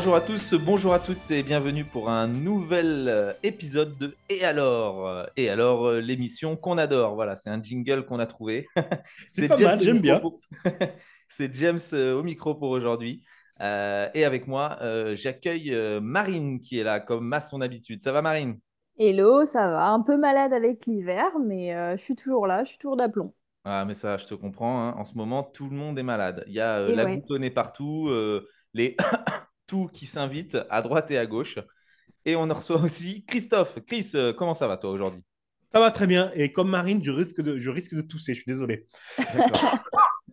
Bonjour à tous, bonjour à toutes et bienvenue pour un nouvel euh, épisode de Et alors euh, Et alors, euh, l'émission qu'on adore. Voilà, c'est un jingle qu'on a trouvé. C'est pas mal, au j'aime bien. pour- c'est James au micro pour aujourd'hui. Euh, et avec moi, euh, j'accueille Marine qui est là, comme à son habitude. Ça va, Marine? Hello, ça va. Un peu malade avec l'hiver, mais euh, je suis toujours là, je suis toujours d'aplomb. Ah, mais ça, je te comprends. hein. En ce moment, tout le monde est malade. Il y a euh, la ouais. partout, euh, les tout qui s'invitent à droite et à gauche. Et on en reçoit aussi Christophe. Chris, euh, comment ça va toi aujourd'hui? Ça va très bien. Et comme Marine, je risque de, je risque de tousser. Je suis désolé.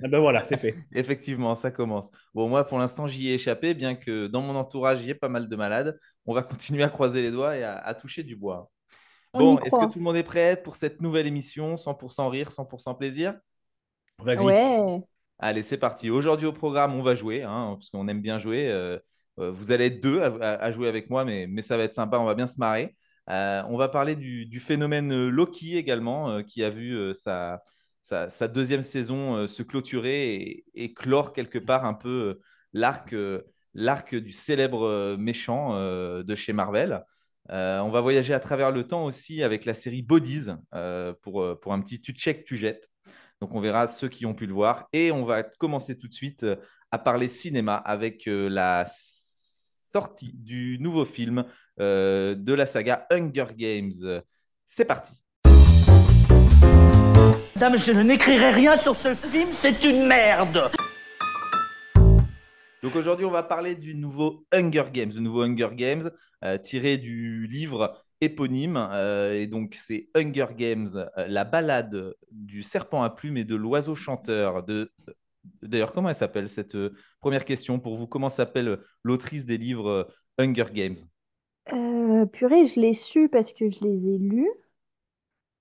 Ah ben voilà, c'est fait. Effectivement, ça commence. Bon, moi, pour l'instant, j'y ai échappé, bien que dans mon entourage, il y ait pas mal de malades. On va continuer à croiser les doigts et à, à toucher du bois. On Bon, est-ce que tout le monde est prêt pour cette nouvelle émission? 100% rire, 100% plaisir? Vas-y. Ouais. Allez, c'est parti. Aujourd'hui au programme, on va jouer, hein, parce qu'on aime bien jouer. Euh, vous allez être deux à, jouer avec moi, mais, mais ça va être sympa, on va bien se marrer. Euh, on va parler du, phénomène euh, Loki également, euh, qui a vu euh, sa, sa, deuxième saison euh, se clôturer et, et clore quelque part un peu euh, l'arc euh, l'arc du célèbre euh, méchant euh, de chez Marvel. Euh, on va voyager à travers le temps aussi avec la série Bodies euh, pour, euh, pour un petit tu check, tu jettes. Donc on verra ceux qui ont pu le voir. Et on va commencer tout de suite euh, à parler cinéma avec euh, la sortie du nouveau film euh, de la saga Hunger Games. C'est parti. Dame, je n'écrirai rien sur ce film, c'est une merde Donc aujourd'hui, on va parler du nouveau Hunger Games, le nouveau Hunger Games euh, tiré du livre éponyme. Euh, et donc c'est Hunger Games, euh, la balade du serpent à plumes et de l'oiseau chanteur. De... D'ailleurs, comment elle s'appelle cette euh, première question pour vous? Comment s'appelle l'autrice des livres euh, Hunger Games? Euh, purée, je l'ai su parce que je les ai lus.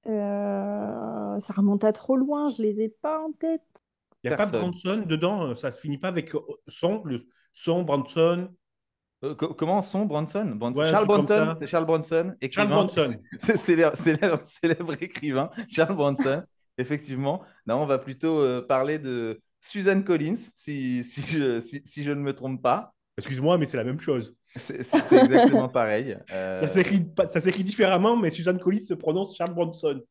Euh, ça remonte à trop loin, je les ai pas en tête. Il n'y a pas. Branson dedans. euh, Ça se finit pas avec euh, son, le son, Branson. Euh, co- comment son Bronson, Bronson- Ouais, un Charles ça. c'est Charles Bronson, écrivain. Bronson. C'est célèbre, célèbre, célèbre écrivain, Charles Bronson, effectivement. Non, on va plutôt euh, parler de Suzanne Collins, si, si, je, si, si je ne me trompe pas. Excuse-moi, mais c'est la même chose. C'est exactement pareil. Euh, Ça s'écrit pas- ça s'écrit différemment, mais Suzanne Collins se prononce Charles Bronson.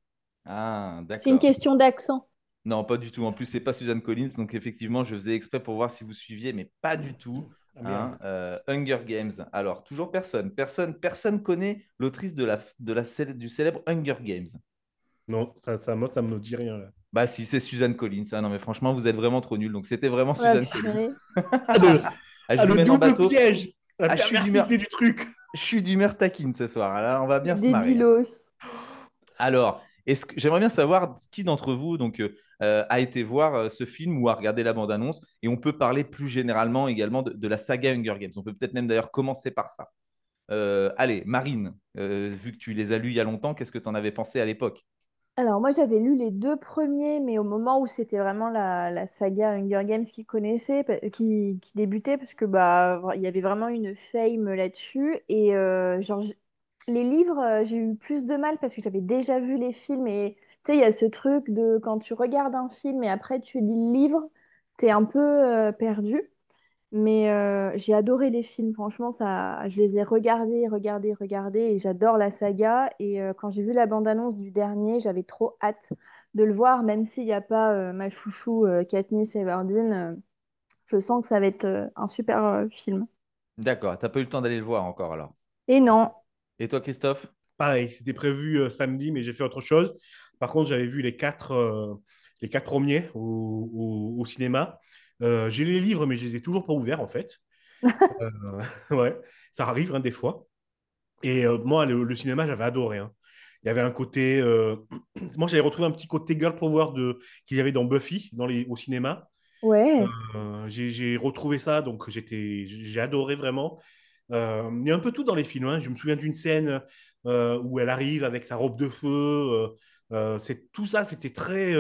Ah, C'est une d'accord. question d'accent. Non, pas du tout. En plus, c'est pas Suzanne Collins, donc effectivement, je faisais exprès pour voir si vous suiviez, mais pas du tout. Ah. Hein, euh, Hunger Games. Alors, toujours personne. Personne, personne connaît l'autrice de la, de la, du célèbre Hunger Games. Non, ça, ça, moi, ça me dit rien. Là. Bah si, c'est Suzanne Collins. Ah non, mais franchement, vous êtes vraiment trop nuls. Donc c'était vraiment Ouais, Suzanne Collins. Ah, le, Ah, je ah, le double bateau. piège. La Ah, je suis perversité du truc. Je suis d'humeur taquine ce soir. Alors, on va bien se marrer. Débilos. Alors, est-ce que j'aimerais bien savoir qui d'entre vous donc euh, a été voir euh, ce film ou a regardé la bande-annonce et on peut parler plus généralement également de, de la saga Hunger Games. On peut peut-être même d'ailleurs commencer par ça. Euh, allez, Marine, euh, vu que tu les as lus il y a longtemps, qu'est-ce que tu en avais pensé à l'époque? Alors moi j'avais lu les deux premiers, mais au moment où c'était vraiment la, saga Hunger Games qui connaissait, qui, débutait, parce que bah il y avait vraiment une fame là-dessus. Et euh, genre les livres, euh, j'ai eu plus de mal parce que j'avais déjà vu les films et tu sais il y a ce truc de quand tu regardes un film et après tu lis le livre, t'es un peu euh, perdu. Mais euh, j'ai adoré les films, franchement, ça, je les ai regardés, regardés, regardés, et j'adore la saga. Et euh, quand j'ai vu la bande-annonce du dernier, j'avais trop hâte de le voir, même s'il n'y a pas euh, ma chouchou euh, Katniss Everdeen, euh, je sens que ça va être euh, un super euh, film. D'accord, t'as pas eu le temps d'aller le voir encore alors. Et non, Et toi, Christophe? Pareil, c'était prévu euh, samedi, mais j'ai fait autre chose. Par contre, j'avais vu les quatre, euh, les quatre premiers au, au- au cinéma. Euh, j'ai les livres, mais je les ai toujours pas ouverts, en fait. Euh, ouais, ça arrive hein, des fois. Et euh, moi, le, le cinéma, j'avais adoré. hein. Il y avait un côté. Moi, j'avais retrouvé un petit côté girl power de... qu'il y avait dans Buffy dans les... au cinéma. ouais, j'ai j'ai retrouvé ça, donc j'étais, j'ai adoré vraiment. Euh, il y a un peu tout dans les films. hein. Je me souviens d'une scène euh, où elle arrive avec sa robe de feu. euh, c'est tout ça, c'était très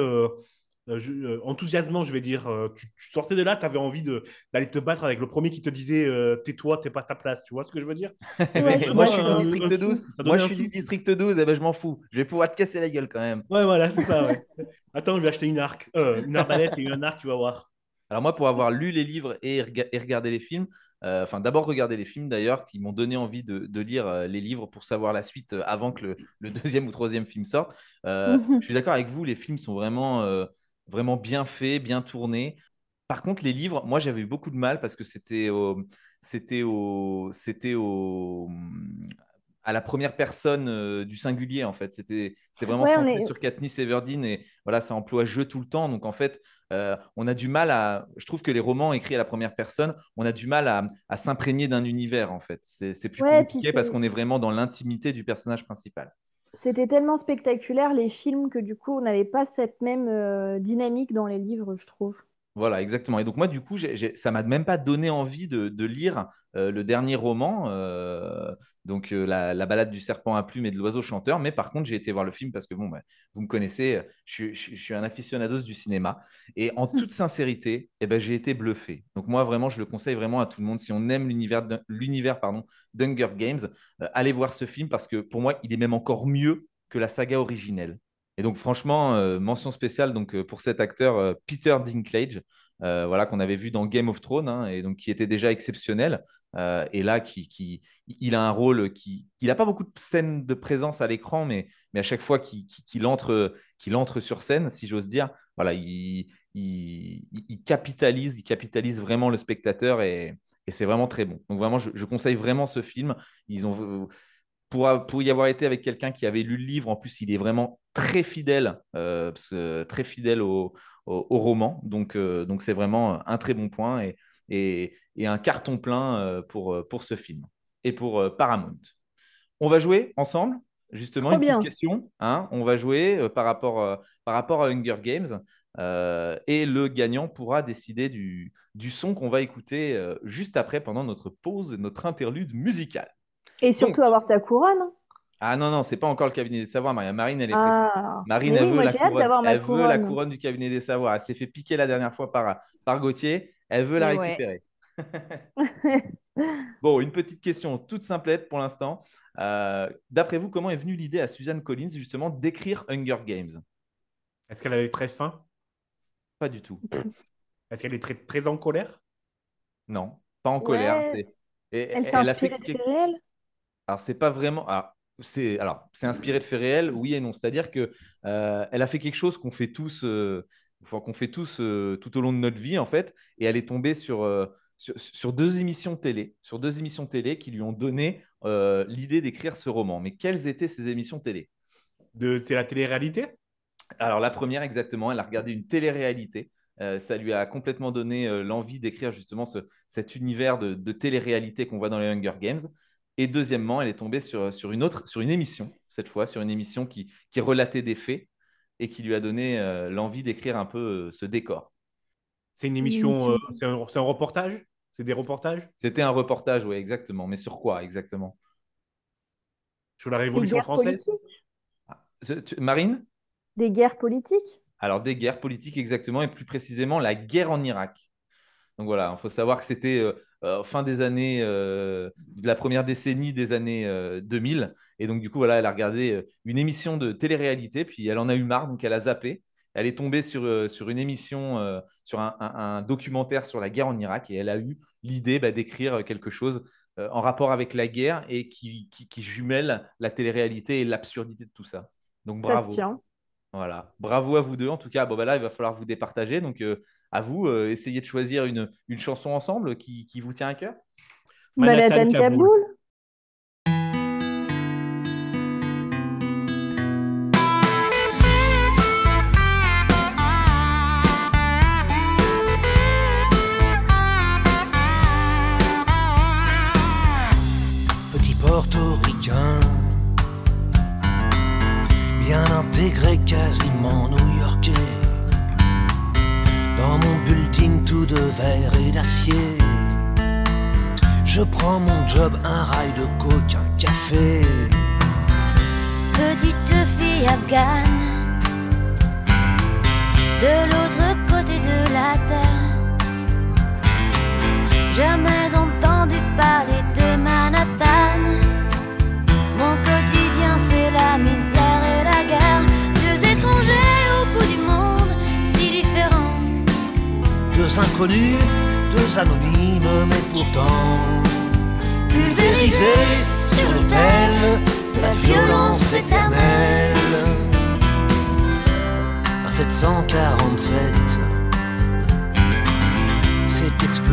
je- euh, enthousiasmant, je vais dire. Euh, tu, tu sortais de là, tu avais envie d'aller te battre avec le premier qui te disait euh, tais-toi, t'es pas à ta place. Tu vois ce que je veux dire? Ouais, je Moi, vois, je suis du district Un 12. souffle, ça Moi, je suis du district 12. Eh ben, je m'en fous. Je vais pouvoir te casser la gueule quand même. Ouais, voilà, c'est ça. ouais. Attends, je vais acheter une arc, euh, une arbalète et un arc, tu vas voir. Alors moi, pour avoir lu les livres et, regardé les films, euh, enfin d'abord regarder les films d'ailleurs, qui m'ont donné envie de, lire euh, les livres pour savoir la suite euh, avant que le, deuxième ou troisième film sorte. je suis d'accord avec vous, les films sont vraiment, vraiment bien faits, bien tournés. Par contre, les livres, moi j'avais eu beaucoup de mal parce que c'était c'était au, c'était au, à la première personne euh, du singulier en fait. C'était vraiment centré sur Katniss Everdeen et voilà, ça emploie jeu tout le temps. Donc en fait, euh, on a du mal à. Je trouve que les romans écrits à la première personne, on a du mal à, s'imprégner d'un univers en fait. C'est plus compliqué parce qu'on est vraiment dans l'intimité du personnage principal. C'était tellement spectaculaire les films que du coup, on n'avait pas cette même euh, dynamique dans les livres, je trouve. Voilà, exactement. Et donc moi, du coup, ça m'a même pas donné envie de, lire euh, le dernier roman, euh, donc euh, la, balade du serpent à plumes et de l'oiseau chanteur. Mais par contre, j'ai été voir le film parce que bon, bah, vous me connaissez, je, suis un aficionados du cinéma. Et en toute sincérité, eh ben, j'ai été bluffé. Donc moi, vraiment, je le conseille vraiment à tout le monde. Si on aime l'univers, l'univers pardon, d'Hunger Games, allez voir ce film parce que pour moi, il est même encore mieux que la saga originelle. Et donc, franchement, euh, mention spéciale donc, euh, pour cet acteur euh, Peter Dinklage, voilà, qu'on avait vu dans Game of Thrones, hein, et donc qui était déjà exceptionnel. et là, qui, il a un rôle qui. Il n'a pas beaucoup de scènes de présence à l'écran, mais, mais à chaque fois qu'il entre, entre sur scène, si j'ose dire, voilà, il, il, capitalise, il capitalise vraiment le spectateur et, et c'est vraiment très bon. Donc, vraiment, je, je, conseille vraiment ce film. Ils ont pour, y avoir été avec quelqu'un qui avait lu le livre, en plus, il est vraiment très fidèle, euh, très fidèle au, roman. Donc, euh, donc c'est vraiment un très bon point et, et, un carton plein euh, pour, pour ce film et pour Paramount. On va jouer ensemble, justement, une petite question. Hein. on va jouer par, rapport, par rapport à Hunger Games. et le gagnant pourra décider du, du son qu'on va écouter juste après pendant notre pause, notre interlude musicale. Et surtout avoir sa couronne. Ah non, non, c'est pas encore le cabinet des savoirs, Marine, elle est ah. Marine, elle, veut, la couronne. elle veut la couronne du cabinet des savoirs. Elle s'est fait piquer la dernière fois par, par Gauthier. Elle veut la récupérer. bon, une petite question toute simplette pour l'instant. Euh, d'après vous, comment est venue l'idée à Suzanne Collins justement d'écrire Hunger Games? Est-ce qu'elle avait très faim? Pas du tout. Est-ce qu'elle est très, très en colère? Non, pas en colère. C'est... elle s'est inspirée de réel alors, c'est pas vraiment. c'est alors c'est inspiré de faits réels, oui et non. C'est-à-dire que euh, elle a fait quelque chose qu'on fait tous, euh, qu'on fait tous euh, tout au long de notre vie en fait, et elle est tombée sur, sur, deux émissions télé, sur deux émissions télé qui lui ont donné l'idée d'écrire ce roman. Mais quelles étaient ces émissions télé? De c'est la télé-réalité? Alors la première exactement, elle a regardé une télé-réalité. ça lui a complètement donné l'envie d'écrire justement ce, cet univers de, de télé-réalité qu'on voit dans les Hunger Games. Et deuxièmement, elle est tombée sur, sur une autre, sur une émission, cette fois, sur une émission qui, qui relatait des faits et qui lui a donné euh, l'envie d'écrire un peu euh, ce décor. C'est une émission, euh, c'est un, un, reportage? C'est des reportages? C'était un reportage, oui, exactement. Mais sur quoi exactement? Sur la Révolution française? ah, Marine? Des guerres politiques? Alors, des guerres politiques, exactement, et plus précisément la guerre en Irak. Donc voilà, il faut savoir que c'était euh, euh, fin des années, euh, de la première décennie des années 2000. Et donc du coup, voilà, elle a regardé une émission de télé-réalité, puis elle en a eu marre, donc elle a zappé. Elle est tombée sur, sur une émission, sur un, documentaire sur la guerre en Irak, et elle a eu l'idée bah, d'écrire quelque chose en rapport avec la guerre et qui, qui, jumelle la télé-réalité et l'absurdité de tout ça. Donc bravo. Voilà. Bravo à vous deux. En tout cas, bon, bah là, il va falloir vous départager. Donc, euh, à vous, euh, essayez de choisir une, une chanson ensemble qui, qui, vous tient à cœur. Manhattan, Kaboul.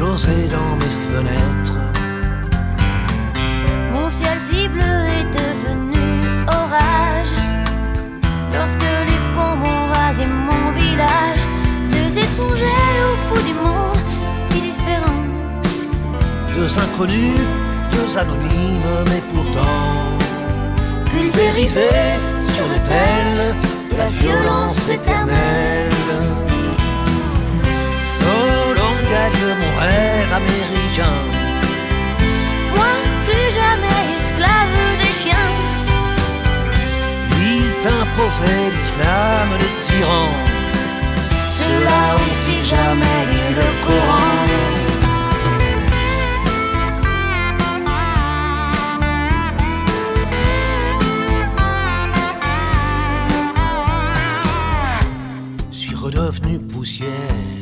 Dans mes fenêtres. Mon ciel si bleu est devenu orage Lorsque les bombes ont rasé mon village Deux étrangers au bout du monde si différents Deux inconnus, deux anonymes, mais pourtant pulvérisés sur l'autel de la violence éternelle. Gagne mon rêve américain. Moi plus jamais esclave des chiens Il t'imposait l'islam des tyrans. Ceux-là ont-ils jamais lu le Coran suis redevenu poussière.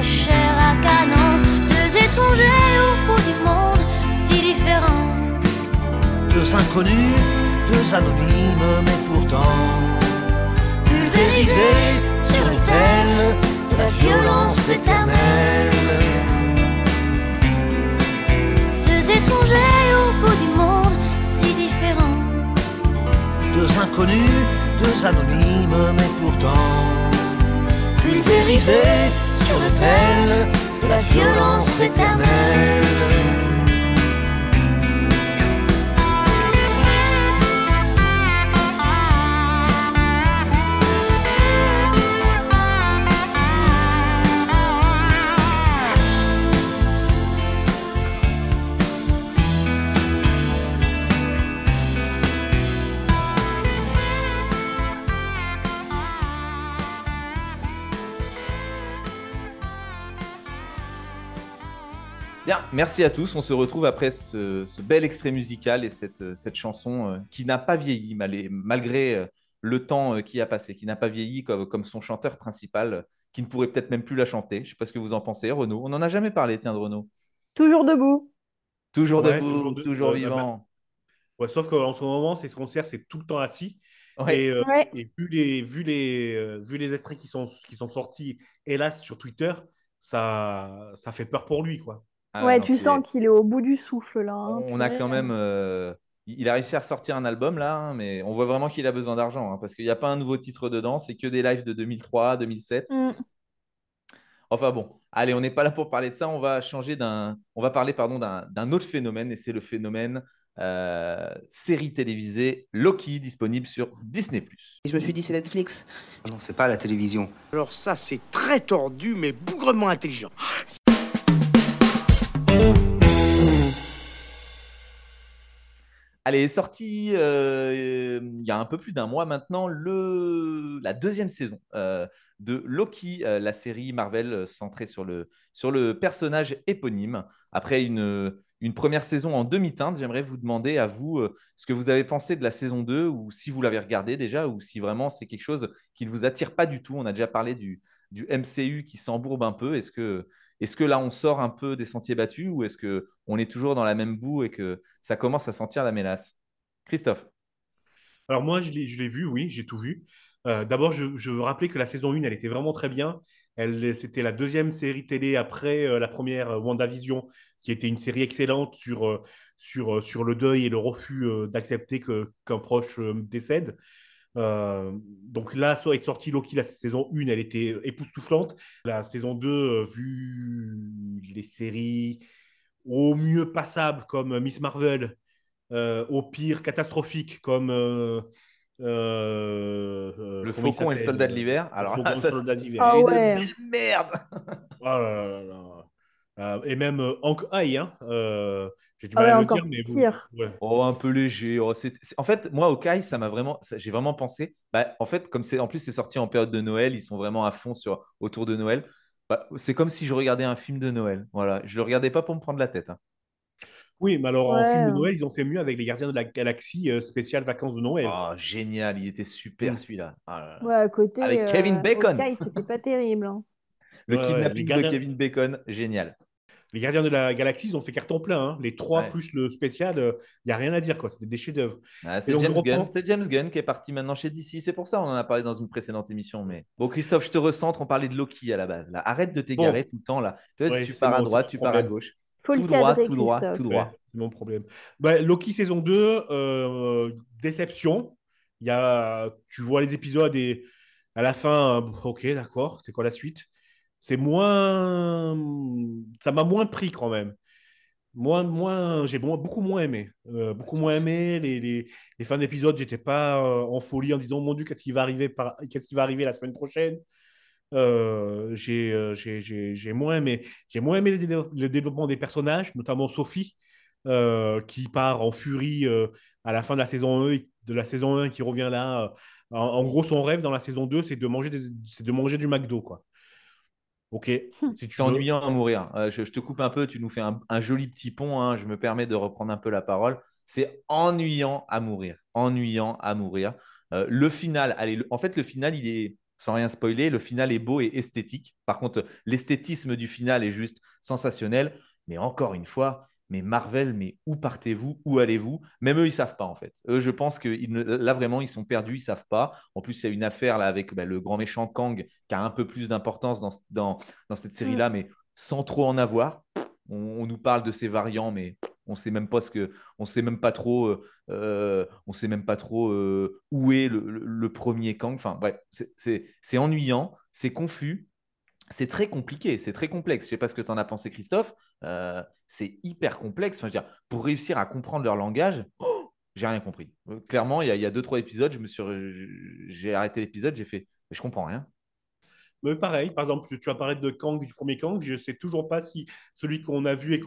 la chair à canon Deux étrangers au bout du monde si différents Deux inconnus, deux anonymes, mais pourtant pulvérisés sur l'autel de la violence éternelle. Deux étrangers au bout du monde si différents Deux inconnus, deux anonymes, mais pourtant pulvérisés sur l'autel de la violence éternelle. Merci à tous. On se retrouve après ce, ce bel extrait musical et cette, cette chanson euh, qui n'a pas vieilli mal- malgré euh, le temps euh, qui a passé, qui n'a pas vieilli comme, comme son chanteur principal, euh, qui ne pourrait peut-être même plus la chanter. Je ne sais pas ce que vous en pensez, Renaud. On n'en a jamais parlé, tiens, de Renaud. Toujours debout. Toujours Ouais, debout, toujours de- euh, vivant. Ouais, sauf qu'en ce moment, ces concerts, c'est tout le temps assis. Ouais. Et, euh, Ouais. et vu, les, vu, les, euh, vu les extraits qui sont, qui sont sortis, hélas, sur Twitter, ça, ça fait peur pour lui, quoi. Ah ouais, non, tu sens qu'il est au bout du souffle là. hein. On a quand même. euh, il a réussi à ressortir un album là, hein, mais on voit vraiment qu'il a besoin d'argent hein, parce qu'il n'y a pas un nouveau titre dedans, c'est que des lives de 2003, 2007. Mm. Enfin bon, allez, on n'est pas là pour parler de ça. On va changer d'un, on va parler pardon d'un d'un autre phénomène et c'est le phénomène euh, série télévisée Loki disponible sur Disney+. Et je me suis dit, c'est Netflix. Non, c'est pas la télévision. Alors ça, c'est très tordu, mais bougrement intelligent. Allez, est sorti euh, il y a un peu plus d'un mois maintenant le, la deuxième saison euh, de Loki, euh, la série Marvel centrée sur le, sur le personnage éponyme. Après une, une première saison en demi-teinte, j'aimerais vous demander à vous ce que vous avez pensé de la saison 2 ou si vous l'avez regardé déjà ou si vraiment c'est quelque chose qui ne vous attire pas du tout. On a déjà parlé du, du MCU qui s'embourbe un peu. Est-ce que, est-ce que là on sort un peu des sentiers battus ou est-ce qu'on est toujours dans la même boue et que ça commence à sentir la mélasse? Christophe Alors moi, je l'ai vu, oui, j'ai tout vu. Euh, D'abord, je, veux rappeler que la saison 1, elle était vraiment très bien. C'était la deuxième série télé après euh, la première euh, WandaVision, qui était une série excellente sur, sur, sur le deuil et le refus d'accepter qu'un proche décède. Euh, donc là, so- est sortie Loki, la saison 1, elle était époustouflante. La saison 2, euh, vu les séries au mieux passables comme Miss Marvel, euh, au pire catastrophique comme euh, euh, euh, Le Faucon et le Soldat de l'hiver. Alors le et ça, le Soldat d'hiver. Ah ouais. merde Oh là là là là. Euh, et même euh, Hank Hai, hein, euh, j'ai du Ah mal ouais, à le encore dire, mais vous- pire. ouais. Oh, un peu léger. Oh, En fait, moi, Hawkeye, ça m'a vraiment, j'ai vraiment pensé. Bah, en fait, comme c'est, en plus, c'est sorti en période de Noël, ils sont vraiment à fond sur autour de Noël. Bah, c'est comme si je regardais un film de Noël. Voilà, je le regardais pas pour me prendre la tête. hein. Oui, mais alors en film de Noël, ils ont fait mieux avec les Gardiens de la Galaxie euh, spécial vacances de Noël. Oh, génial, il était super celui-là. Ah. Ouais, à côté, Avec Kevin euh, Bacon. C'était pas terrible. hein. Le Ouais, ouais, les kidnapping gardiens- de Kevin Bacon, génial. Les Gardiens de la Galaxie, ils ont fait carton plein. hein. Les trois Ouais. plus le spécial, il n'y a rien à dire. quoi. C'était des chefs-d'œuvre. Ah, c'est James reprends- Gunn. C'est James Gunn qui est parti maintenant chez DC. C'est pour ça on en a parlé dans une précédente émission. Mais bon, Christophe, je te recentre. On parlait de Loki à la base. Là, arrête de t'égarer tout le temps là. Tu, vois, Ouais, tu c'est pars à droite, tu pars à gauche. Faut Tout le droit, cadrer, tout droit, Christophe. tout droit. Ouais, c'est mon problème. Bah, Loki saison 2, euh, déception. Il y a, tu vois les épisodes et à la fin, euh, ok, d'accord, c'est quoi la suite? C'est moins. Ça m'a moins pris quand même. Moins, moins, j'ai beaucoup moins aimé. Euh, beaucoup moins aimé. Les, les, les fins d'épisode, j'étais pas euh, en folie en disant mon Dieu, qu'est-ce qui va arriver, par... qu'est-ce qui va arriver la semaine prochaine? Euh, j'ai, moins aimé. J'ai moins aimé le, dé- le développement des personnages, notamment Sophie, qui part en furie à la fin de la saison 1, de la saison 1 qui revient là. En, gros, son rêve dans la saison 2, c'est de manger, c'est de manger du McDo, quoi. Ok, si tu ennuyant à mourir. Euh, je, je te coupe un peu, tu nous fais un, un joli petit pont. hein, je me permets de reprendre un peu la parole. C'est ennuyant à mourir. Ennuyant à mourir. Euh, le final, allez, le- en fait, le final, il est, sans rien spoiler, le final est beau et esthétique. Par contre, l'esthétisme du final est juste sensationnel. Mais encore une fois, mais Marvel, mais où partez-vous? Où allez-vous? Même eux, ils savent pas en fait. Eux, je pense que ils ne- là vraiment, ils sont perdus, ils savent pas. En plus, il y a une affaire là avec bah, le grand méchant Kang qui a un peu plus d'importance dans, ce- dans, dans cette série-là, mais sans trop en avoir. On, on nous parle de ces variants, mais on sait même pas ce que, on sait même pas trop, euh, euh, on sait même pas trop euh, où est le, le- le premier Kang. Enfin bref, c'est ennuyant, c'est confus. C'est très compliqué, c'est très complexe. Je sais pas ce que tu en as pensé, Christophe. Euh, c'est hyper complexe. Enfin, je veux dire, pour réussir à comprendre leur langage, oh, j'ai rien compris. Euh, clairement, il y, a- il y a deux, trois épisodes, je me suis, j'ai arrêté l'épisode, j'ai fait, mais je comprends rien. Mais pareil, par exemple, tu as parlé de Kang, du premier Kang, je ne sais toujours pas si celui qu'on a vu et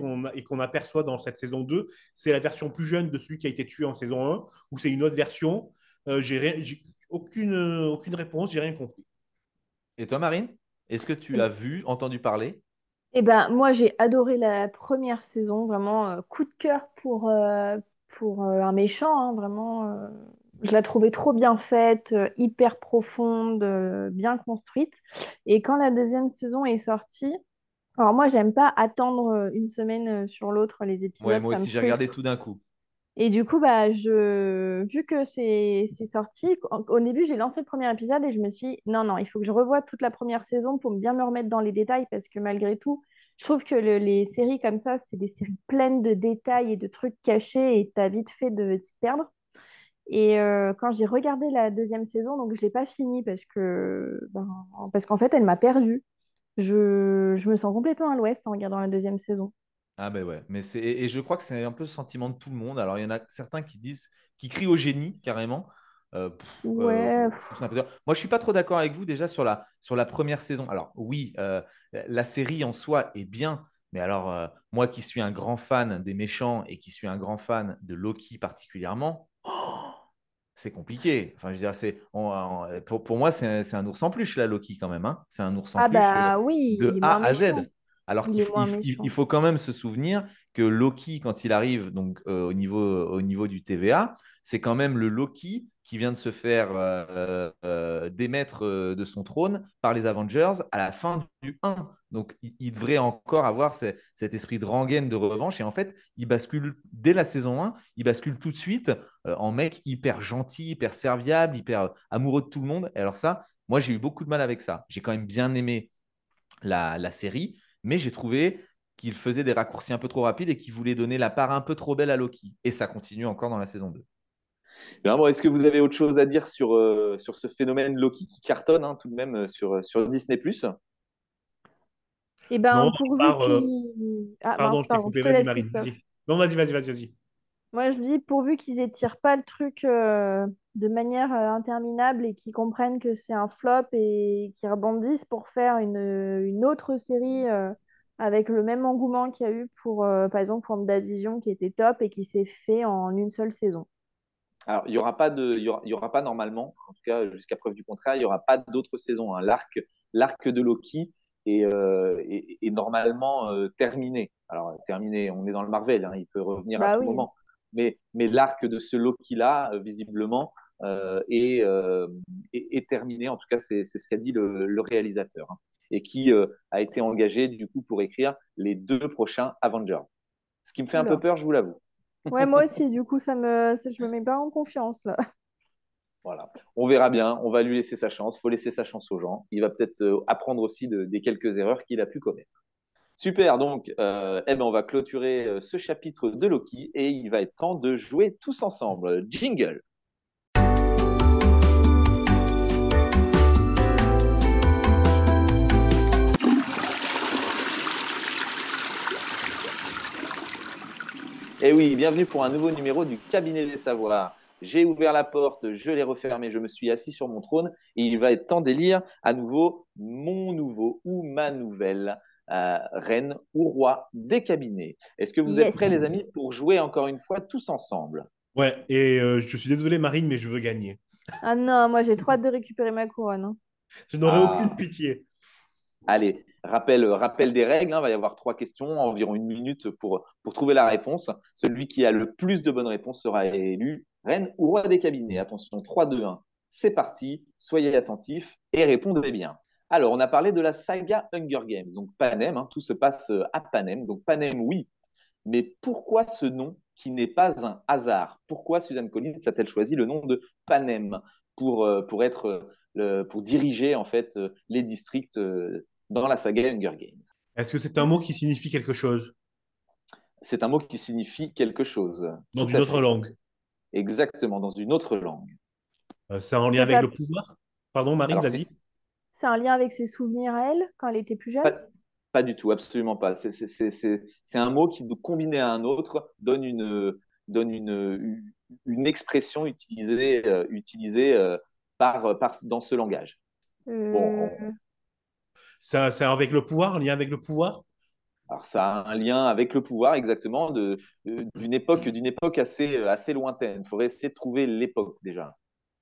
qu'on aperçoit dans cette saison 2, c'est la version plus jeune de celui qui a été tué en saison 1 ou c'est une autre version. Euh, j'ai aucune, aucune réponse, j'ai rien compris. Et toi, Marine, est-ce que tu as vu, entendu parler? Eh ben, moi, j'ai adoré la première saison, vraiment euh, coup de cœur pour, euh, pour euh, un méchant, hein, vraiment. euh, je la trouvais trop bien faite, euh, hyper profonde, euh, bien construite. Et quand la deuxième saison est sortie, alors moi, j'aime pas attendre euh, une semaine euh, sur l'autre les épisodes, Ouais, moi ça me aussi, j'ai regardé frustre. tout d'un coup. Et du coup, bah, je... vu que c'est sorti, au début, j'ai lancé le premier épisode et je me suis dit, non, non, il faut que je revoie toute la première saison pour bien me remettre dans les détails parce que malgré tout, je trouve que le- les séries comme ça, c'est des séries pleines de détails et de trucs cachés et t'as vite fait de t'y perdre. Et euh, quand j'ai regardé la deuxième saison, donc je l'ai pas finie parce que ben, parce qu'en fait, elle m'a perdue. Je... je me sens complètement à l'ouest en regardant la deuxième saison. Ah ben ouais, mais c'est et et je crois que c'est un peu le sentiment de tout le monde. Alors il y en a certains qui disent, qui crient au génie carrément. Euh, pff, euh, Ouais. Moi je suis pas trop d'accord avec vous déjà sur la sur la première saison. Alors oui, euh, la série en soi est bien, mais alors moi qui suis un grand fan des méchants et qui suis un grand fan de Loki particulièrement. oh, c'est compliqué. Enfin, je veux dire, c'est, pour, pour moi, c'est un, ours en peluche, là, Loki, quand même. hein. C'est un ours en Ah peluche. bah oui, de A à Z. méchant. Alors Il qu'il il- faut quand même se souvenir que Loki, quand il arrive donc, euh, au, niveau, au niveau du TVA, c'est quand même le Loki qui vient de se faire euh, euh, démettre de son trône par les Avengers à la fin du 1. Donc il, il devrait encore avoir ce- cet esprit de rengaine de revanche. Et en fait, il bascule dès la saison 1, il bascule tout de suite en mec hyper gentil, hyper serviable, hyper amoureux de tout le monde. Et alors ça, moi j'ai eu beaucoup de mal avec ça. J'ai quand même bien aimé la, la série, mais j'ai trouvé qu'il faisait des raccourcis un peu trop rapides et qu'il voulait donner la part un peu trop belle à Loki. Et ça continue encore dans la saison 2. Bien, bon, Est-ce que vous avez autre chose à dire sur, euh, sur ce phénomène Loki qui cartonne hein, tout de même euh, sur, sur Disney Et ben, Non, euh. Ah, Pardon, mince, je t'ai coupé, vas-y, vas-y. Non, vas-y, vas-y, vas-y, vas-y. Moi, je dis, pourvu qu'ils étirent pas le truc euh, de manière euh, interminable et qu'ils comprennent que c'est un flop et qu'ils rebondissent pour faire une, une autre série euh, avec le même engouement qu'il y a eu pour, euh, par exemple, WandaVision qui était top et qui s'est fait en une seule saison. Alors, il n'y aura, pas de- il y aura, il y aura pas normalement, en tout cas jusqu'à preuve du contraire, il n'y aura pas d'autres saisons. hein. L'arc, l'arc de Loki est, euh, est- est normalement euh, terminé. Alors, terminé, on est dans le Marvel, hein, il peut revenir à Bah tout oui. moment. Mais, mais l'arc de ce Loki-là, euh, visiblement, euh, est, euh, est- est terminé. En tout cas, c'est ce qu'a dit le, le réalisateur. hein. Et qui a été engagé, du coup, pour écrire les deux prochains Avengers. Ce qui me fait un peu peur, je vous l'avoue. Ouais, moi aussi, du coup, ça me, je me mets pas en confiance là. Voilà. On verra bien. On va lui laisser sa chance. faut laisser sa chance aux gens. Il va peut-être apprendre aussi de- des quelques erreurs qu'il a pu commettre. Super. Donc, euh, eh ben, on va clôturer euh, ce chapitre de Loki et il va être temps de jouer tous ensemble. Jingle. Et Eh oui, bienvenue pour un nouveau numéro du cabinet des savoirs. J'ai ouvert la porte, je l'ai refermée, je me suis assis sur mon trône et il va être temps d'élire à nouveau mon nouveau ou ma nouvelle euh, reine ou roi des cabinets. Est-ce que vous êtes prêts les amis pour jouer encore une fois tous ensemble? Ouais, et euh, je suis désolé, Marine, mais je veux gagner. Ah non, moi j'ai trop hâte de récupérer ma couronne. hein. Je n'aurai Ah. aucune pitié. Allez, rappel, rappel des règles, hein, il va y avoir trois questions, environ une minute pour, pour trouver la réponse. Celui qui a le plus de bonnes réponses sera élu reine ou roi des cabinets. Attention, 3, 2, 1, c'est parti, soyez attentifs et répondez bien. Alors, on a parlé de la saga Hunger Games, donc Panem, hein, tout se passe à Panem. Donc Panem, oui, mais pourquoi ce nom qui n'est pas un hasard? Pourquoi Suzanne Collins a-t-elle choisi le nom de Panem pour, euh, pour, être, euh, le- pour diriger en fait euh, les districts euh, dans la saga Hunger Games? Est-ce que c'est un mot qui signifie quelque chose? C'est un mot qui signifie quelque chose. dans une autre fait. langue Exactement, dans une autre langue. Euh, C'est en lien avec le pouvoir? Pardon, Marine, Alors, vas-y. C'est un lien avec ses souvenirs à elle quand elle était plus jeune? Pas, pas du tout, absolument pas. C'est- un mot qui, combiné à un autre, donne une, donne une, une expression utilisée, euh, utilisée euh, par, par, dans ce langage. Bon, Euh, Ça, c'est avec le pouvoir, en lien avec le pouvoir? Alors ça a un lien avec le pouvoir exactement de- d'une époque, d'une époque assez, assez lointaine. Il faudrait essayer de trouver l'époque déjà.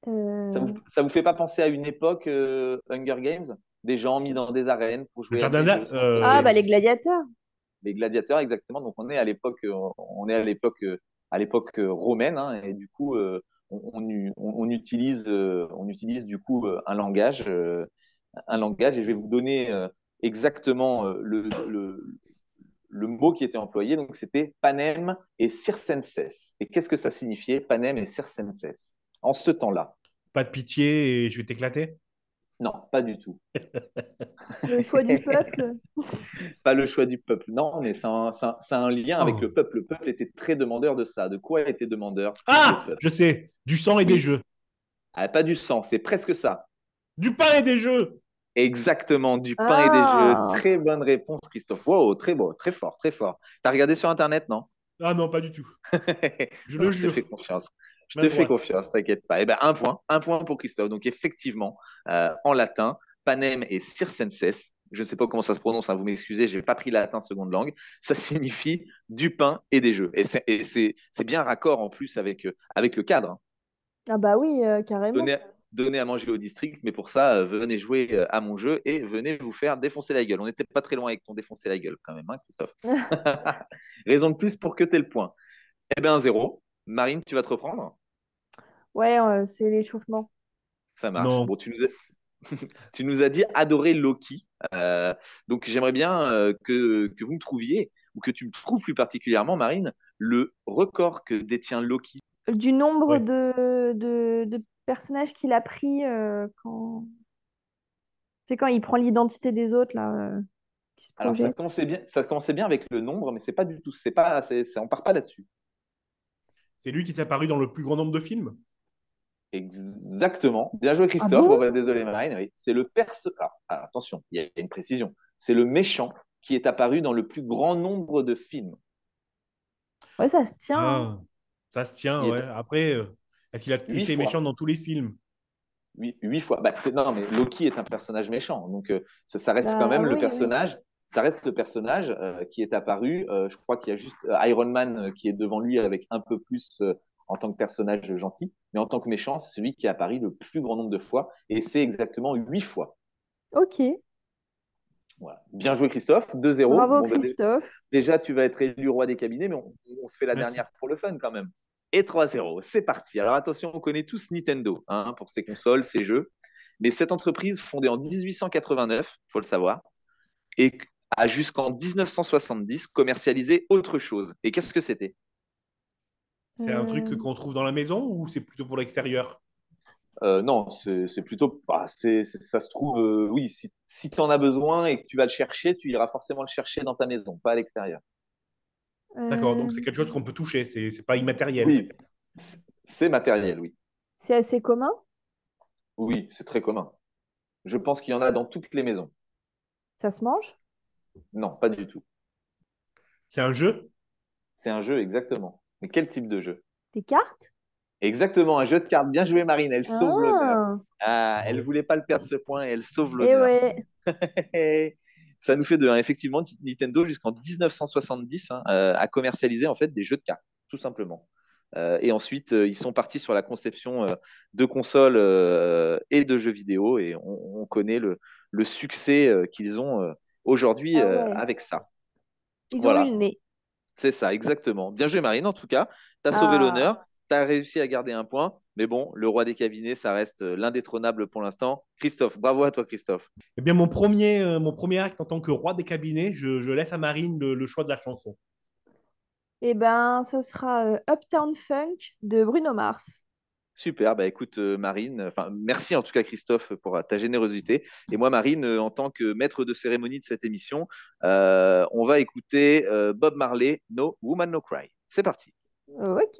Euh, Ça vous, ça vous fait pas penser à une époque euh, Hunger Games? Des gens mis dans des arènes pour jouer euh, Ah, bah les gladiateurs. les gladiateurs exactement. Donc on est à l'époque, euh, on est à l'époque, euh, à l'époque euh, romaine hein, et du coup euh, on, on u- on- on utilise, euh, on utilise du coup euh, un langage, euh, un langage et je vais vous donner euh, exactement euh, le, le, le mot qui était employé. Donc c'était panem et circenses. Et qu'est-ce que ça signifiait panem et circenses? En ce temps-là Pas de pitié et je vais t'éclater? Non, pas du tout. Le choix du peuple? Pas le choix du peuple. Non, mais c'est un, un- lien avec Oh. le peuple. Le peuple était très demandeur de ça. De quoi était demandeur Ah Je sais, du sang et des jeux. Ah, Pas du sang, c'est presque ça. Du pain et des jeux Exactement, du pain et des Ah. jeux. Très bonne réponse, Christophe. Wow, très beau, très fort, très fort. T'as regardé sur Internet, non? Ah non, pas du tout. Je Non, le je te jure. fais confiance. Je te fais droite. confiance, t'inquiète pas. Eh ben, un point, un point pour Christophe. Donc, effectivement, euh, en latin, panem et circenses, je ne sais pas comment ça se prononce, hein, vous m'excusez, je n'ai pas pris latin seconde langue, ça signifie du pain et des jeux. Et c'est- et bien raccord en plus avec, euh, avec le cadre. Ah bah oui, euh, carrément. Donnez, donnez à manger au district, mais pour ça, euh, venez jouer à mon jeu et venez vous faire défoncer la gueule. On n'était pas très loin avec ton défoncer la gueule quand même, hein, Christophe. Raison de plus pour que tu aies le point. Eh bien, zéro. Marine, tu vas te reprendre? Ouais, euh, c'est l'échauffement. Ça marche. Non. Bon, tu nous as... tu nous as dit adorer Loki. Euh, donc, j'aimerais bien euh, que, que vous me trouviez, ou que tu me trouves plus particulièrement, Marine, le record que détient Loki. Du nombre Ouais. de, de, de personnages qu'il a pris euh, quand... C'est quand il prend l'identité des autres, là, euh, qui se Alors, ça commençait bien, ça commençait bien avec le nombre, mais c'est pas du tout. C'est pas, c'est, c'est- on part pas là-dessus. C'est lui qui est apparu dans le plus grand nombre de films? Exactement. Bien joué, Christophe. Ah bon Oh, bah, désolé, Marine. Oui. C'est le perso. Alors, attention, il y a une précision. C'est le méchant qui est apparu dans le plus grand nombre de films. Ouais, ça se tient. hein. Ah. Ça se tient, Il est- ouais. Après, euh, est-ce qu'il a Huit été fois. méchant dans tous les films? Huit, huit fois. Bah, c'est, non, mais Loki est un personnage méchant. Donc, euh, ça, ça reste Bah, quand même oui, le oui. personnage. Ça reste le personnage euh, qui est apparu. Euh, je crois qu'il y a juste Iron Man qui est devant lui avec un peu plus euh, en tant que personnage gentil. Mais en tant que méchant, c'est celui qui apparu le plus grand nombre de fois. Et c'est exactement huit fois. Ok. Voilà. Bien joué, Christophe. 2-0. Bravo Bon, bah, Christophe. déjà, tu vas être élu roi des cabinets, mais on, on se fait la Merci. dernière pour le fun quand même. Et 3-0, c'est parti. Alors attention, on connaît tous Nintendo hein, pour ses consoles, ses jeux. Mais cette entreprise, fondée en 1889, faut le savoir, et a jusqu'en 1970 commercialisé autre chose. Et qu'est-ce que c'était? C'est un Euh, truc qu'on trouve dans la maison ou c'est plutôt pour l'extérieur? Euh, Non, c'est c'est plutôt. bah, ça se trouve, euh, oui, si, si tu en as besoin et que tu vas le chercher, tu iras forcément le chercher dans ta maison, pas à l'extérieur. D'accord, euh, donc c'est quelque chose qu'on peut toucher, c'est c'est pas immatériel. Oui, c'est matériel, oui. C'est assez commun? Oui, c'est très commun. Je pense qu'il y en a dans toutes les maisons. Ça se mange? Non, pas du tout. C'est un jeu? C'est un jeu, exactement. Mais quel type de jeu? Des cartes? Exactement, un jeu de cartes. Bien joué, Marine. Elle sauve l'honneur. Ah. Ah, elle voulait pas le perdre ce point et elle sauve Et l'honneur. ouais. Ça nous fait de, effectivement, Nintendo jusqu'en 1970 hein, euh, a commercialisé en fait des jeux de cartes, tout simplement. Euh, et ensuite, euh, ils sont partis sur la conception euh, de consoles et de jeux vidéo, et on, on connaît le, le succès qu'ils ont aujourd'hui Ah ouais. avec ça. Ils Voilà. ont eu le nez. C'est ça, exactement. Bien joué, Marine. En tout cas, tu as sauvé Ah. l'honneur, tu as réussi à garder un point, mais bon, le roi des cabinets, ça reste euh, l'indétrônable pour l'instant. Christophe, bravo à toi, Christophe. Eh bien, mon premier, euh, mon premier acte en tant que roi des cabinets, je, je laisse à Marine le, le choix de la chanson. Eh ben, ça sera euh, Uptown Funk de Bruno Mars. Super, bah écoute euh, Marine, enfin merci en tout cas Christophe pour euh, ta générosité. Et moi Marine, euh, en tant que maître de cérémonie de cette émission, euh, on va écouter euh, Bob Marley, No Woman No Cry. C'est parti. Ok.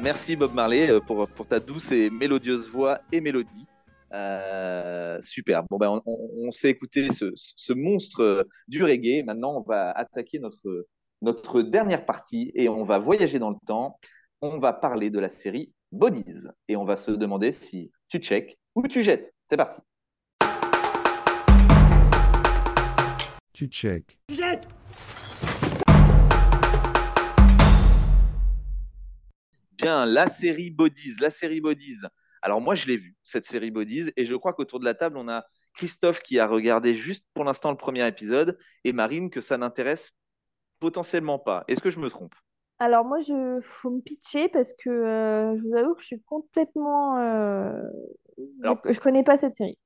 Merci Bob Marley euh, pour, pour ta douce et mélodieuse voix et mélodie. Euh, super. Bon, ben, on, on- on s'est écouté ce, ce monstre euh, du reggae. Maintenant, on va attaquer notre, notre dernière partie et on va voyager dans le temps. On va parler de la série Bodies et on va se demander si tu check ou tu jettes. C'est parti. Tu check. Jette Bien, la série Bodies, la série Bodies. Alors moi, je l'ai vue, cette série Bodies, et je crois qu'autour de la table, on a Christophe qui a regardé juste pour l'instant le premier épisode, et Marine que ça n'intéresse potentiellement pas. Est-ce que je me trompe? Alors moi, je faut me pitcher parce que euh, je vous avoue que je suis complètement... euh, Alors- je, je connais pas cette série.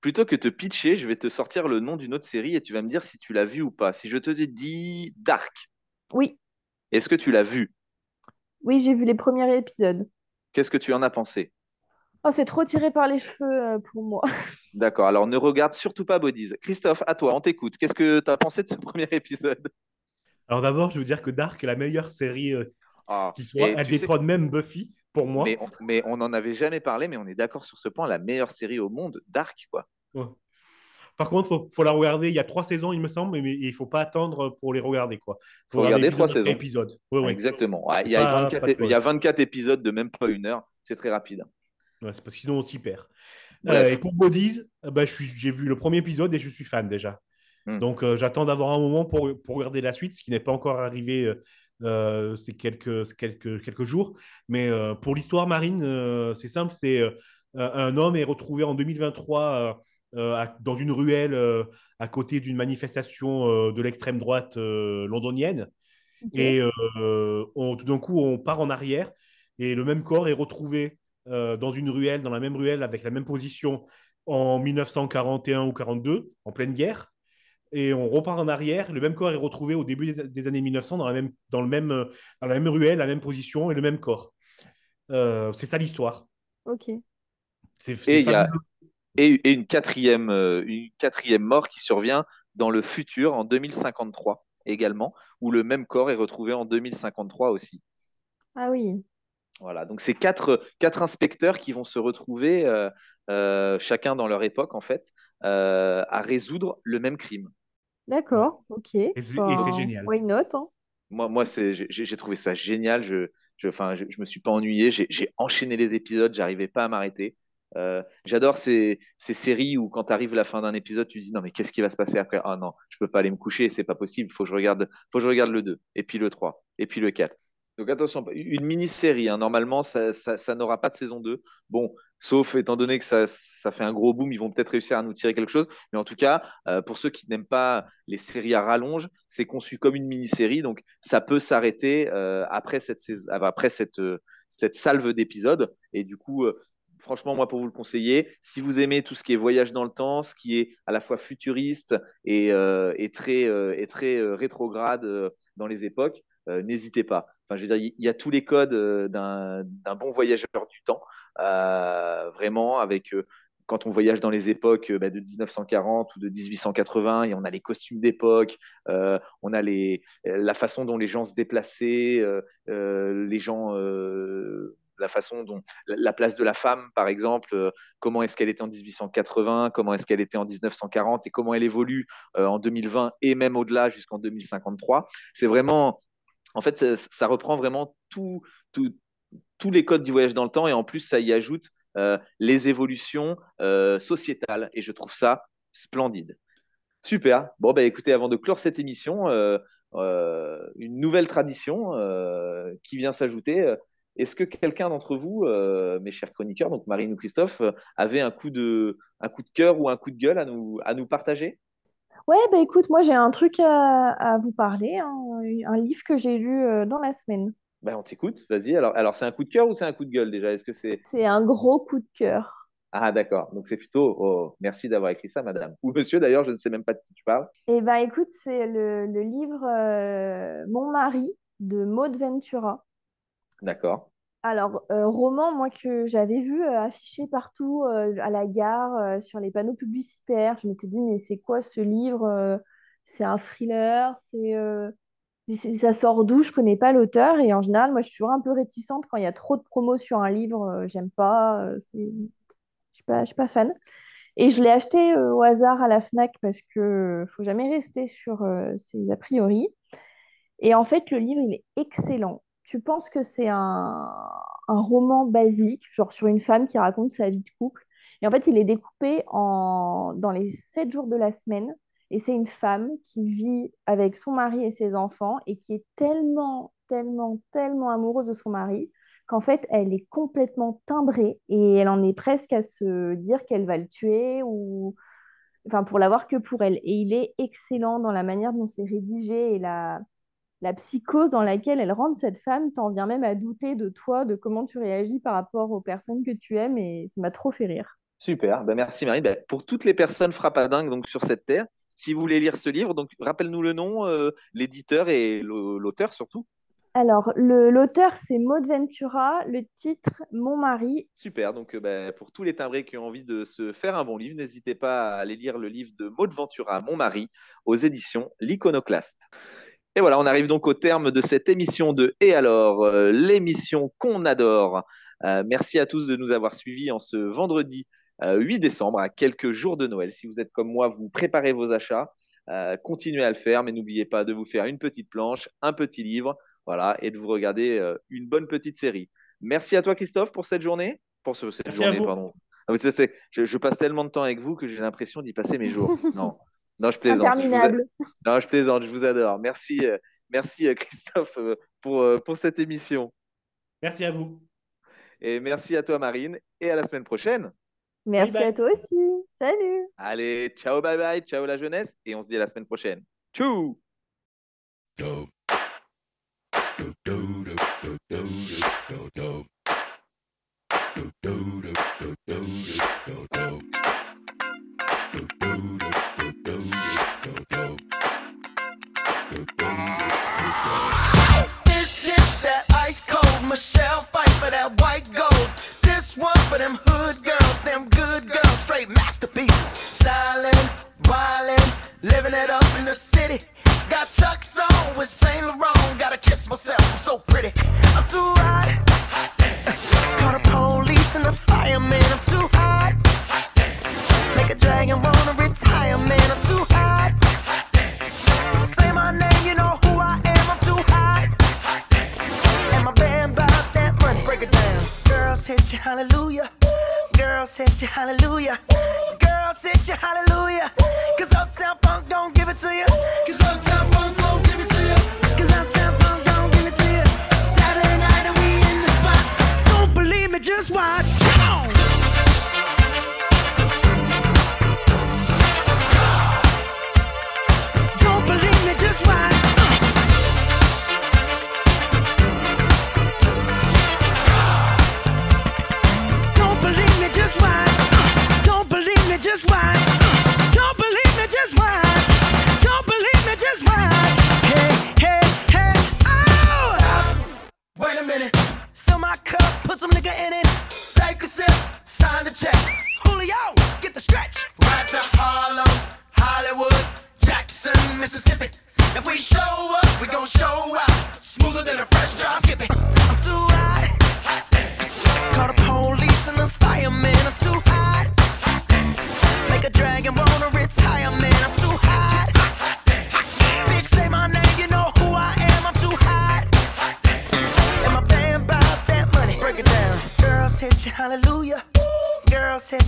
Plutôt que te pitcher, je vais te sortir le nom d'une autre série et tu vas me dire si tu l'as vue ou pas. Si je te dis Dark, Oui, est-ce que tu l'as vue? Oui, j'ai vu les premiers épisodes. Qu'est-ce que tu en as pensé? Oh, c'est trop tiré par les cheveux euh, pour moi. D'accord, alors ne regarde surtout pas Bodies. Christophe, à toi, on t'écoute. Qu'est-ce que tu as pensé de ce premier épisode? Alors d'abord, je veux dire que Dark est la meilleure série euh, Ah, qui soit. Elle tu sais- détrône même Buffy, pour moi. mais, on, mais on n'en avait jamais parlé, mais on est d'accord sur ce point. La meilleure série au monde, Dark, quoi. Ouais. Par contre, faut, faut la regarder. Il y a trois saisons, il me semble, mais il faut pas attendre pour les regarder. Quoi. Faut regarder trois saisons. Épisode. Ouais, ouais. Exactement. Il, y a Pas- 24, pas de il y a pause. 24 épisodes de même pas une heure. C'est très rapide. Ouais, c'est parce que sinon on s'y perd. Euh, et pour Bodies, euh, bah, j'ai vu le premier épisode et je suis fan déjà. Hmm. Donc euh, j'attends d'avoir un moment pour, pour regarder la suite, ce qui n'est pas encore arrivé euh, ces quelques, quelques, quelques jours. Mais pour l'histoire marine, c'est simple, c'est un homme est retrouvé en 2023 euh, euh, à- dans une ruelle euh, à côté d'une manifestation euh, de l'extrême droite euh, londonienne. Et euh, on- tout d'un coup, on part en arrière et le même corps est retrouvé euh, dans une ruelle, dans la même ruelle, avec la même position en 1941 ou 42, en pleine guerre. Et on repart en arrière. Le même corps est retrouvé au début des, des années 1900 dans la même, dans le même, euh, dans la même ruelle, la même position et le même corps. Euh, c'est ça l'histoire. Ok. C'est Et c'est il y a- fabuleux. Et, et une, quatrième, euh, une quatrième mort qui survient dans le futur, en 2053 également, où le même corps est retrouvé en 2053 aussi. Ah oui. Voilà, donc c'est quatre, quatre inspecteurs qui vont se retrouver, euh, euh, chacun dans leur époque en fait, euh, à résoudre le même crime. D'accord. Ok. Et c'est- Enfin, génial. Why not hein? Moi, moi c'est, j'ai, trouvé ça génial. Je, je, enfin, je, je me suis pas ennuyé. J'ai, j'ai enchaîné les épisodes. J'arrivais pas à m'arrêter. Euh, j'adore ces, séries où quand arrive la fin d'un épisode, tu dis non mais qu'est-ce qui va se passer après? Ah non, je peux pas aller me coucher, c'est pas possible. Faut que je regarde, faut que je regarde le 2, et puis le 3, et puis le 4. Donc attention, une mini-série, hein, normalement ça, n'aura pas de saison 2. Bon, sauf étant donné que ça, fait un gros boom, ils vont peut-être réussir à nous tirer quelque chose. Mais en tout cas, euh, pour ceux qui n'aiment pas les séries à rallonge, c'est conçu comme une mini-série, donc ça peut s'arrêter euh, après cette, cette, salve d'épisodes. Et du coup, franchement, moi, pour vous le conseiller, si vous aimez tout ce qui est voyage dans le temps, ce qui est à la fois futuriste et, euh, très, euh, euh, rétrograde dans les époques, n'hésitez pas. Enfin, je veux dire, il y a tous les codes d'un bon voyageur du temps, vraiment, avec quand on voyage dans les époques bah, de 1940 ou de 1880, et on a les costumes d'époque, on a la façon dont les gens se déplaçaient, les gens, la façon dont la place de la femme, par exemple, euh, comment est-ce qu'elle était en 1880, comment est-ce qu'elle était en 1940 et comment elle évolue euh, en 2020 et même au-delà jusqu'en 2053. C'est vraiment, en fait, ça, reprend vraiment tout, tous les codes du voyage dans le temps et en plus ça y ajoute euh, les évolutions sociétales et je trouve ça splendide. Super. Bon, bah, écoutez, avant de clore cette émission, une nouvelle tradition qui vient s'ajouter. Est-ce que quelqu'un d'entre vous, euh, mes chers chroniqueurs, donc Marine ou Christophe, euh, avait un coup de, un coup de cœur ou un coup de gueule à nous, à nous partager? Ouais, bah écoute, moi j'ai un truc à, à vous parler, hein, un livre que j'ai lu euh, dans la semaine. ben, On t'écoute, vas-y. Alors, alors c'est un coup de cœur ou c'est un coup de gueule déjà? Est-ce que c'est C'est un gros coup de cœur. Ah d'accord, donc c'est plutôt oh, merci d'avoir écrit ça, madame. Ou monsieur d'ailleurs, je ne sais même pas de qui tu parles. Et bah écoute, c'est le, le livre euh, Mon mari de Maud Ventura. D'accord. Alors, euh, roman, moi, que j'avais vu euh, affiché partout euh, à la gare, sur les panneaux publicitaires. Je m'étais dit, mais c'est quoi ce livre? C'est un thriller, c'est... ça sort d'où? Je connais pas l'auteur et en général, moi, je suis toujours un peu réticente quand il y a trop de promos sur un livre. j'aime pas. je je suis pas fan. Et je l'ai acheté au hasard à la Fnac parce que faut jamais rester sur ses a priori. Et en fait, le livre, il est excellent. Tu penses que c'est un, un roman basique, genre sur une femme qui raconte sa vie de couple? Et en fait, il est découpé en, dans les sept jours de la semaine. Et c'est une femme qui vit avec son mari et ses enfants et qui est tellement, tellement, tellement amoureuse de son mari qu'en fait, elle est complètement timbrée et elle en est presque à se dire qu'elle va le tuer ou enfin pour l'avoir que pour elle. Et il est excellent dans la manière dont c'est rédigé et la, la psychose dans laquelle elle rentre cette femme, t'en viens même à douter de toi, de comment tu réagis par rapport aux personnes que tu aimes, et ça m'a trop fait rire. Super, ben merci Marie. Ben, pour toutes les personnes frappadingues donc sur cette terre, si vous voulez lire ce livre, donc rappelle-nous le nom, euh, l'éditeur et l'au- l'auteur surtout. Alors, l'auteur, c'est Maud Ventura, le titre, Mon mari. Super, donc euh, ben, pour tous les timbrés qui ont envie de se faire un bon livre, n'hésitez pas à aller lire le livre de Maud Ventura, Mon mari, aux éditions L'Iconoclaste. Et voilà, on arrive donc au terme de cette émission de Et alors, euh, l'émission qu'on adore. Euh, merci à tous de nous avoir suivis en ce vendredi euh, 8 décembre, à quelques jours de Noël. Si vous êtes comme moi, vous préparez vos achats, euh, continuez à le faire, mais n'oubliez pas de vous faire une petite planche, un petit livre, voilà, et de vous regarder euh, une bonne petite série. Merci à toi, Christophe, pour cette journée. Pour ce- cette Merci journée, pardon. Ah je, je passe tellement de temps avec vous que j'ai l'impression d'y passer mes jours. Non, non, je plaisante. Je vous a- non, je plaisante, je vous adore. Merci, euh, merci euh, Christophe euh, pour, pour cette émission. Merci à vous. Et merci à toi, Marine. Et à la semaine prochaine. Merci Bye bye. à toi aussi. Salut. Allez, ciao, bye bye, ciao la jeunesse. Et on se dit à la semaine prochaine. Tchou for that white gold. This one for them hood girls, them good girls, straight masterpieces. Stylin', wildin', living it up in the city. Got Chuck's on with Saint Laurent. Gotta kiss myself, I'm so pretty. I'm too hot. your hallelujah. Girl, sit your hallelujah.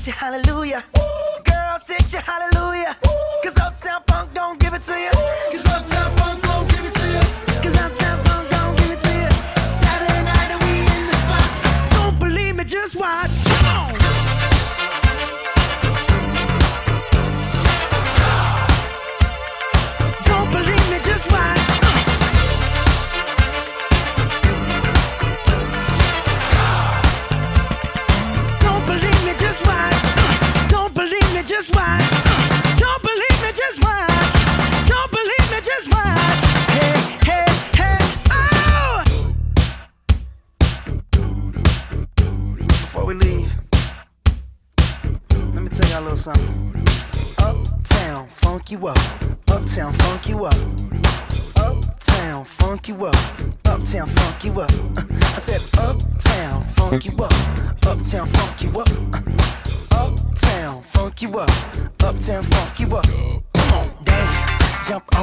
your hallelujah. Ooh, girl, sit your hallelujah.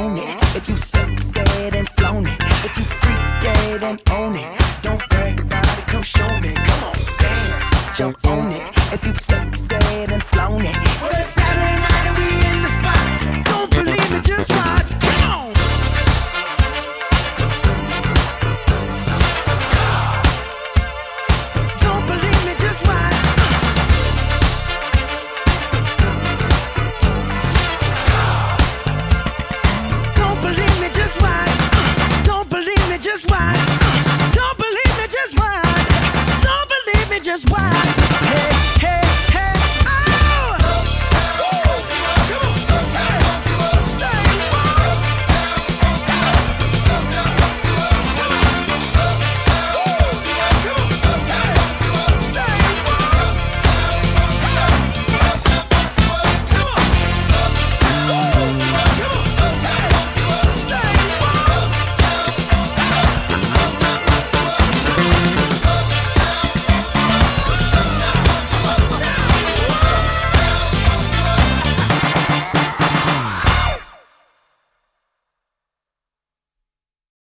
If you so sad and